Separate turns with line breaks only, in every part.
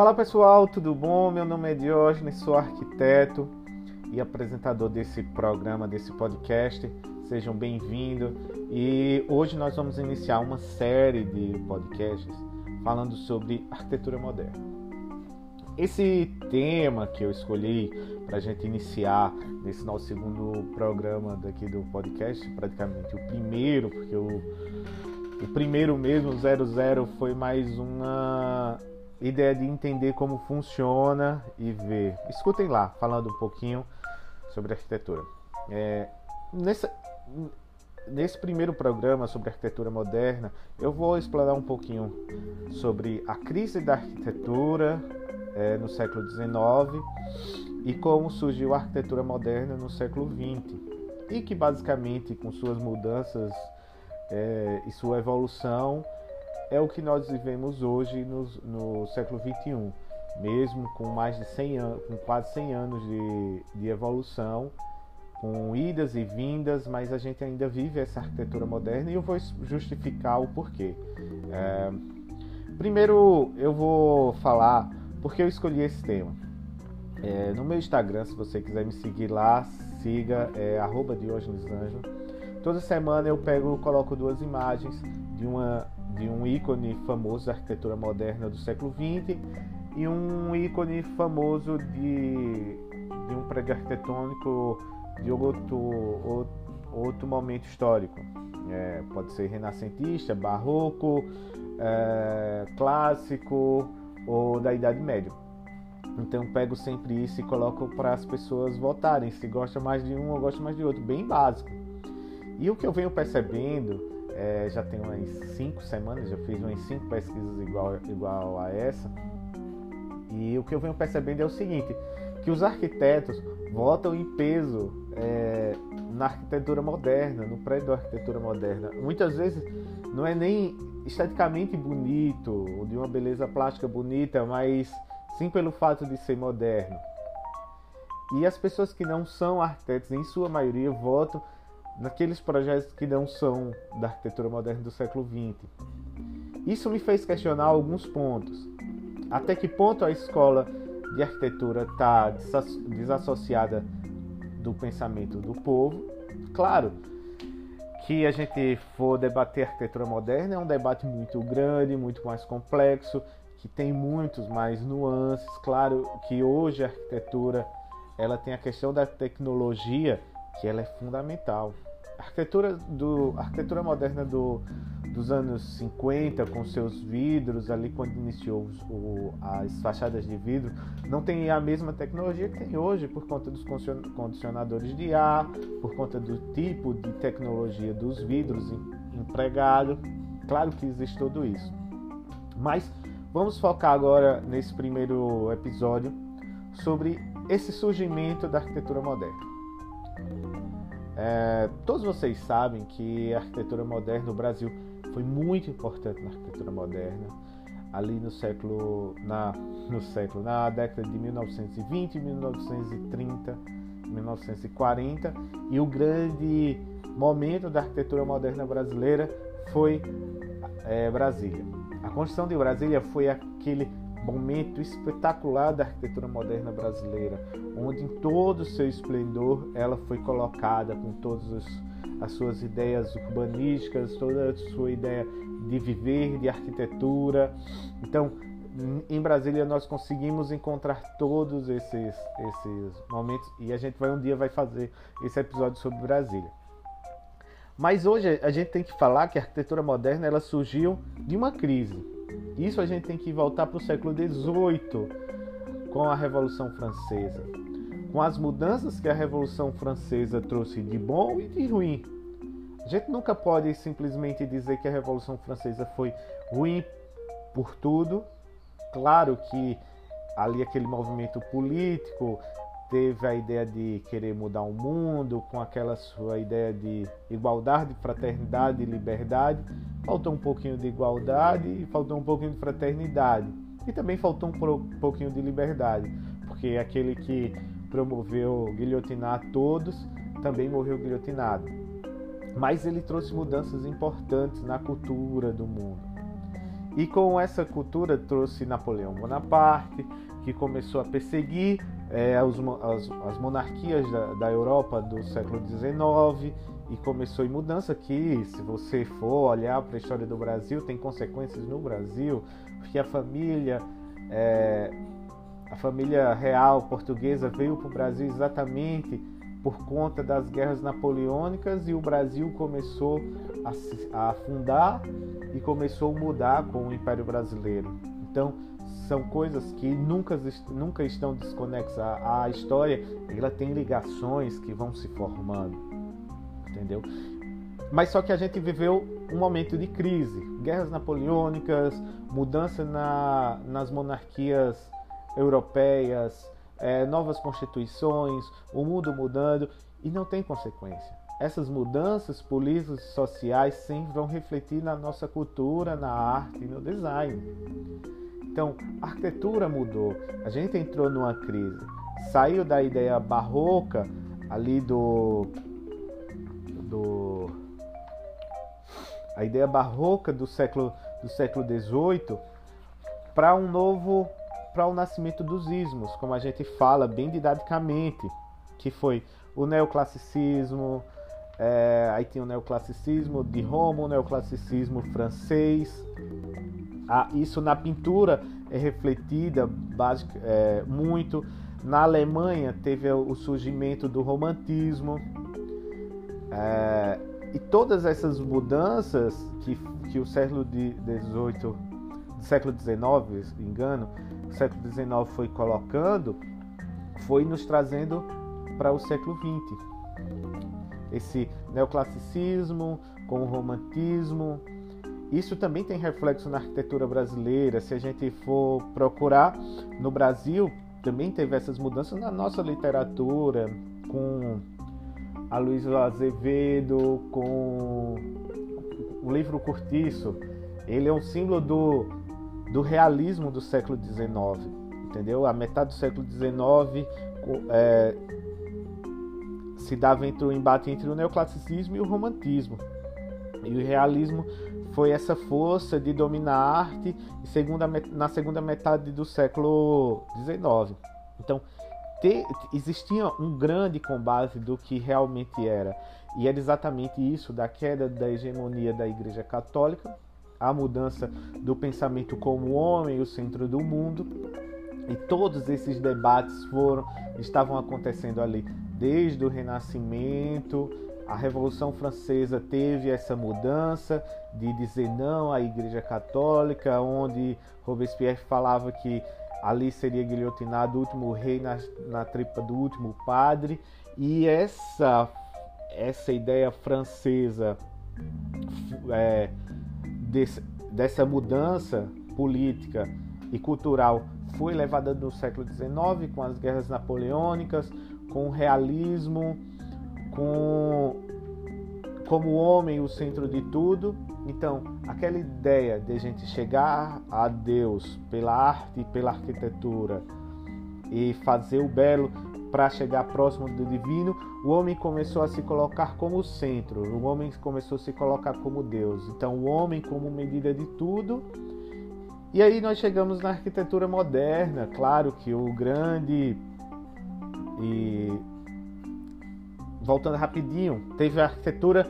Fala pessoal, tudo bom? Meu nome é Diógenes, sou arquiteto e apresentador desse programa, desse podcast. Sejam bem-vindos. E hoje nós vamos iniciar uma série de podcasts falando sobre arquitetura moderna. Esse tema que eu escolhi para a gente iniciar nesse nosso segundo programa daqui do podcast, praticamente o primeiro, porque o, o primeiro mesmo, 00, foi mais uma ideia de entender como funciona e ver. Escutem lá, falando um pouquinho sobre arquitetura. É, nesse primeiro programa sobre arquitetura moderna, eu vou explorar um pouquinho sobre a crise da arquitetura é, no século XIX e como surgiu a arquitetura moderna no século XX. E que basicamente, com suas mudanças é, e sua evolução, é o que nós vivemos hoje no, no século XXI, mesmo com mais de 100 anos, com quase 100 anos de, de evolução, com idas e vindas, mas a gente ainda vive essa arquitetura moderna e eu vou justificar o porquê. É, primeiro, eu vou falar porque eu escolhi esse tema. É, no meu Instagram, se você quiser me seguir lá, siga é, @diogenesanjo. Toda semana eu pego, coloco duas imagens de uma de um ícone famoso da arquitetura moderna do século XX e um ícone famoso de, de um prédio arquitetônico de outro, outro, momento histórico. É, pode ser renascentista, barroco, é, clássico ou da Idade Média. Então pego sempre isso e coloco para as pessoas votarem se gosta mais de um ou gosta mais de outro, bem básico. E o que eu venho percebendo é, já tem umas cinco semanas, já fiz umas cinco pesquisas igual, igual a essa. E o que eu venho percebendo é o seguinte, que os arquitetos votam em peso é, na arquitetura moderna, no prédio da arquitetura moderna. Muitas vezes não é nem esteticamente bonito, ou de uma beleza plástica bonita, mas sim pelo fato de ser moderno. E as pessoas que não são arquitetos, em sua maioria, votam naqueles projetos que não são da arquitetura moderna do século XX. Isso me fez questionar alguns pontos. Até que ponto a escola de arquitetura está desassociada do pensamento do povo? Claro que a gente for debater arquitetura moderna é um debate muito grande, muito mais complexo, que tem muitos mais nuances. Claro que hoje a arquitetura ela tem a questão da tecnologia que ela é fundamental. Arquitetura, do, arquitetura moderna do, dos anos 50, com seus vidros, ali quando iniciou o, as fachadas de vidro, não tem a mesma tecnologia que tem hoje, por conta dos condicionadores de ar, por conta do tipo de tecnologia dos vidros empregado. Claro que existe tudo isso. Mas vamos focar agora nesse primeiro episódio sobre esse surgimento da arquitetura moderna. É, todos vocês sabem que a arquitetura moderna no Brasil foi muito importante na arquitetura moderna ali no século na no século na década de 1920, 1930, 1940 e o grande momento da arquitetura moderna brasileira foi é, Brasília. A construção de Brasília foi aquele momento espetacular da arquitetura moderna brasileira, onde em todo o seu esplendor ela foi colocada com todas as suas ideias urbanísticas, toda a sua ideia de viver, de arquitetura. Então, em Brasília nós conseguimos encontrar todos esses, esses momentos e a gente vai um dia vai fazer esse episódio sobre Brasília. Mas hoje a gente tem que falar que a arquitetura moderna ela surgiu de uma crise isso a gente tem que voltar para o século XVIII, com a Revolução Francesa, com as mudanças que a Revolução Francesa trouxe de bom e de ruim. A gente nunca pode simplesmente dizer que a Revolução Francesa foi ruim por tudo. Claro que ali aquele movimento político teve a ideia de querer mudar o mundo, com aquela sua ideia de igualdade, fraternidade e liberdade. Faltou um pouquinho de igualdade e faltou um pouquinho de fraternidade. E também faltou um pouquinho de liberdade, porque aquele que promoveu guilhotinar todos também morreu guilhotinado. Mas ele trouxe mudanças importantes na cultura do mundo. E com essa cultura trouxe Napoleão Bonaparte, que começou a perseguir é, as, as, as, monarquias da, da, Europa do século XIX e começou em mudança que, se você for olhar para a história do Brasil, tem consequências no Brasil, porque a família é, a família real portuguesa veio para o Brasil exatamente por conta das guerras napoleônicas e o Brasil começou a, afundar e começou a mudar com o Império Brasileiro. Então, são coisas que nunca, nunca estão desconexas. A, a história ela tem ligações que vão se formando, entendeu? Mas só que a gente viveu um momento de crise, guerras napoleônicas, mudança na, nas monarquias europeias, é, novas constituições, o mundo mudando e não tem consequência. Essas mudanças políticas e sociais sempre vão refletir na nossa cultura, na arte e no design. Então, a arquitetura mudou, a gente entrou numa crise, saiu da ideia barroca ali do do a ideia barroca do século do século XVIII para um novo para o nascimento dos ismos, como a gente fala bem didaticamente, que foi o neoclassicismo, é, aí tinha o neoclassicismo de Roma, o neoclassicismo francês. Ah, isso na pintura é refletida basic, é, muito. Na Alemanha teve o surgimento do romantismo. É, e todas essas mudanças que, que o século XVIII, século XIX, engano, o século XIX foi colocando, foi nos trazendo para o século XX. Esse neoclassicismo com o romantismo, isso também tem reflexo na arquitetura brasileira. Se a gente for procurar no Brasil, também teve essas mudanças na nossa literatura, com a Luísa Azevedo, com o livro Curtiço. Ele é um símbolo do do realismo do século XIX, entendeu? A metade do século XIX é, se dava entre o embate entre o neoclassicismo e o romantismo. E o realismo foi essa força de dominar a arte segunda, na segunda metade do século XIX. Então, te, existia um grande combate do que realmente era. E era exatamente isso, da queda da hegemonia da Igreja Católica a mudança do pensamento como homem, o centro do mundo. E todos esses debates foram estavam acontecendo ali desde o Renascimento, a Revolução Francesa teve essa mudança de dizer não à Igreja Católica, onde Robespierre falava que ali seria guilhotinado o último rei na, na tripa do último padre. E essa, essa ideia francesa é, desse, dessa mudança política e cultural foi levada no século XIX com as guerras napoleônicas, com o realismo, com como o homem o centro de tudo. Então, aquela ideia de a gente chegar a Deus pela arte e pela arquitetura e fazer o belo para chegar próximo do divino, o homem começou a se colocar como centro, o homem começou a se colocar como Deus. Então, o homem como medida de tudo. E aí nós chegamos na arquitetura moderna, claro que o grande e voltando rapidinho, teve a arquitetura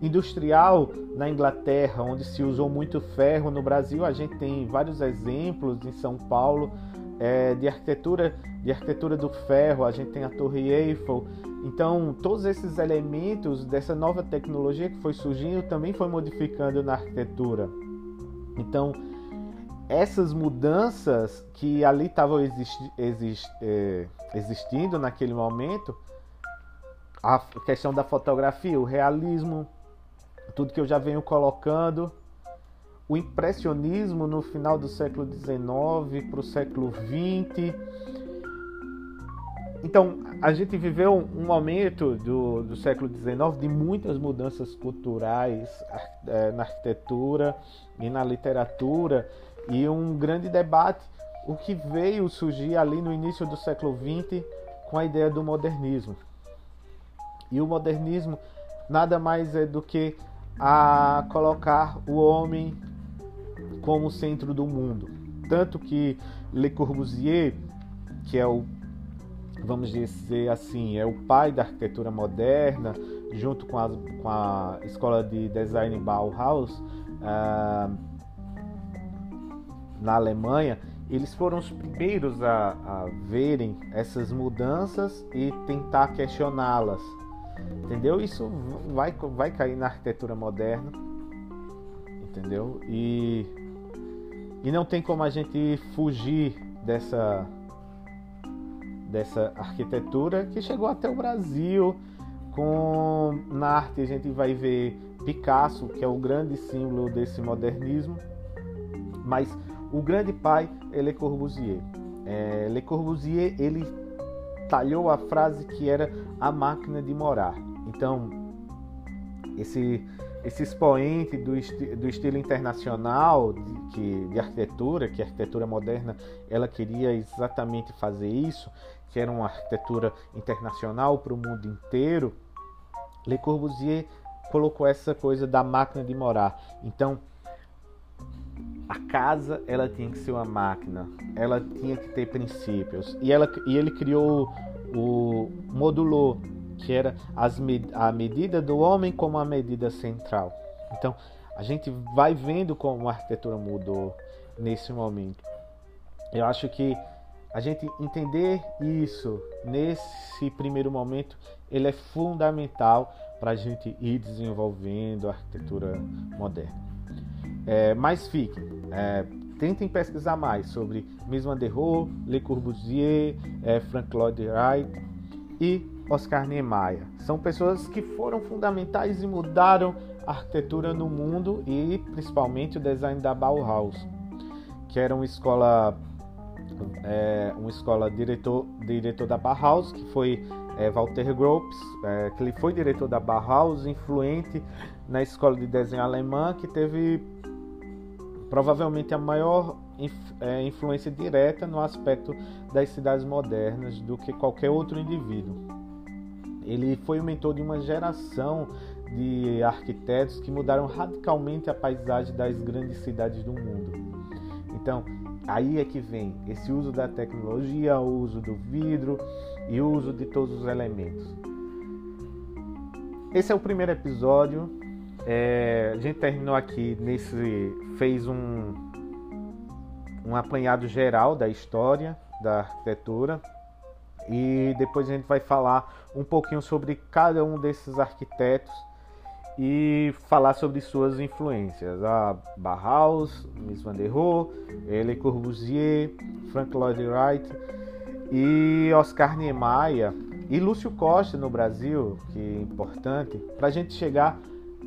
industrial na Inglaterra, onde se usou muito ferro. No Brasil, a gente tem vários exemplos em São Paulo é, de arquitetura de arquitetura do ferro, a gente tem a Torre Eiffel. Então, todos esses elementos dessa nova tecnologia que foi surgindo também foi modificando na arquitetura. Então, essas mudanças que ali estavam existi exist é, existindo naquele momento, a questão da fotografia, o realismo, tudo que eu já venho colocando, o impressionismo no final do século XIX para o século XX. Então, a gente viveu um momento do, do século XIX de muitas mudanças culturais é, na arquitetura e na literatura e um grande debate, o que veio surgir ali no início do século XX com a ideia do modernismo. E o modernismo nada mais é do que a colocar o homem como centro do mundo. Tanto que Le Corbusier, que é o, vamos dizer assim, é o pai da arquitetura moderna, junto com a, com a escola de design Bauhaus, ah, na Alemanha, eles foram os primeiros a, a verem essas mudanças e tentar questioná-las. Entendeu? Isso vai, vai cair na arquitetura moderna. Entendeu? E, e não tem como a gente fugir dessa, dessa arquitetura que chegou até o Brasil. Com, na arte a gente vai ver Picasso, que é o grande símbolo desse modernismo. Mas o grande pai é Le Corbusier. É, Le Corbusier ele talhou a frase que era a máquina de morar. Então, esse, esse expoente do, esti do estilo internacional de, que, de arquitetura, que a arquitetura moderna ela queria exatamente fazer isso, que era uma arquitetura internacional para o mundo inteiro, Le Corbusier colocou essa coisa da máquina de morar. Então, a casa ela tinha que ser uma máquina, ela tinha que ter princípios. E, ela, e ele criou o modulou, que era as, a medida do homem como a medida central. Então, a gente vai vendo como a arquitetura mudou nesse momento. Eu acho que a gente entender isso nesse primeiro momento, ele é fundamental para a gente ir desenvolvendo a arquitetura moderna. É, mas fiquem, é, tentem pesquisar mais sobre Mies van der Rohe, Le Corbusier, é, Frank Lloyd Wright e Oscar Niemeyer. São pessoas que foram fundamentais e mudaram a arquitetura no mundo e principalmente o design da Bauhaus, que era uma escola é, uma escola diretor diretor da Bauhaus, que foi é, Walter Gropius, é, que ele foi diretor da Bauhaus, influente na escola de desenho alemã, que teve provavelmente a maior é, influência direta no aspecto das cidades modernas do que qualquer outro indivíduo. Ele foi o mentor de uma geração de arquitetos que mudaram radicalmente a paisagem das grandes cidades do mundo. Então, aí é que vem esse uso da tecnologia, o uso do vidro e o uso de todos os elementos. Esse é o primeiro episódio é, a gente terminou aqui nesse. fez um, um apanhado geral da história da arquitetura e depois a gente vai falar um pouquinho sobre cada um desses arquitetos e falar sobre suas influências. A Bauhaus, Mies van der Rohe, Le Corbusier, Frank Lloyd Wright e Oscar Niemeyer e Lúcio Costa no Brasil, que é importante, para a gente chegar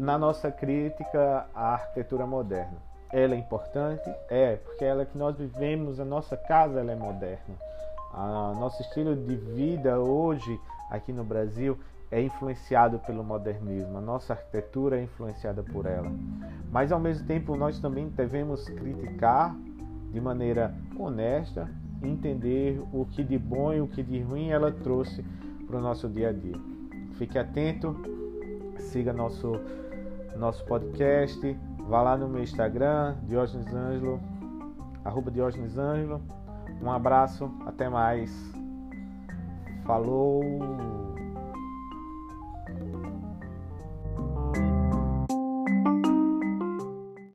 na nossa crítica à arquitetura moderna. Ela é importante? É, porque ela é que nós vivemos, a nossa casa ela é moderna. A nosso estilo de vida hoje aqui no Brasil é influenciado pelo modernismo, a nossa arquitetura é influenciada por ela. Mas ao mesmo tempo nós também devemos criticar de maneira honesta, entender o que de bom e o que de ruim ela trouxe para o nosso dia a dia. Fique atento, siga nosso nosso podcast. Vá lá no meu Instagram, Diógenes Ângelo, arroba Diógenes Ângelo. Um abraço, até mais. Falou!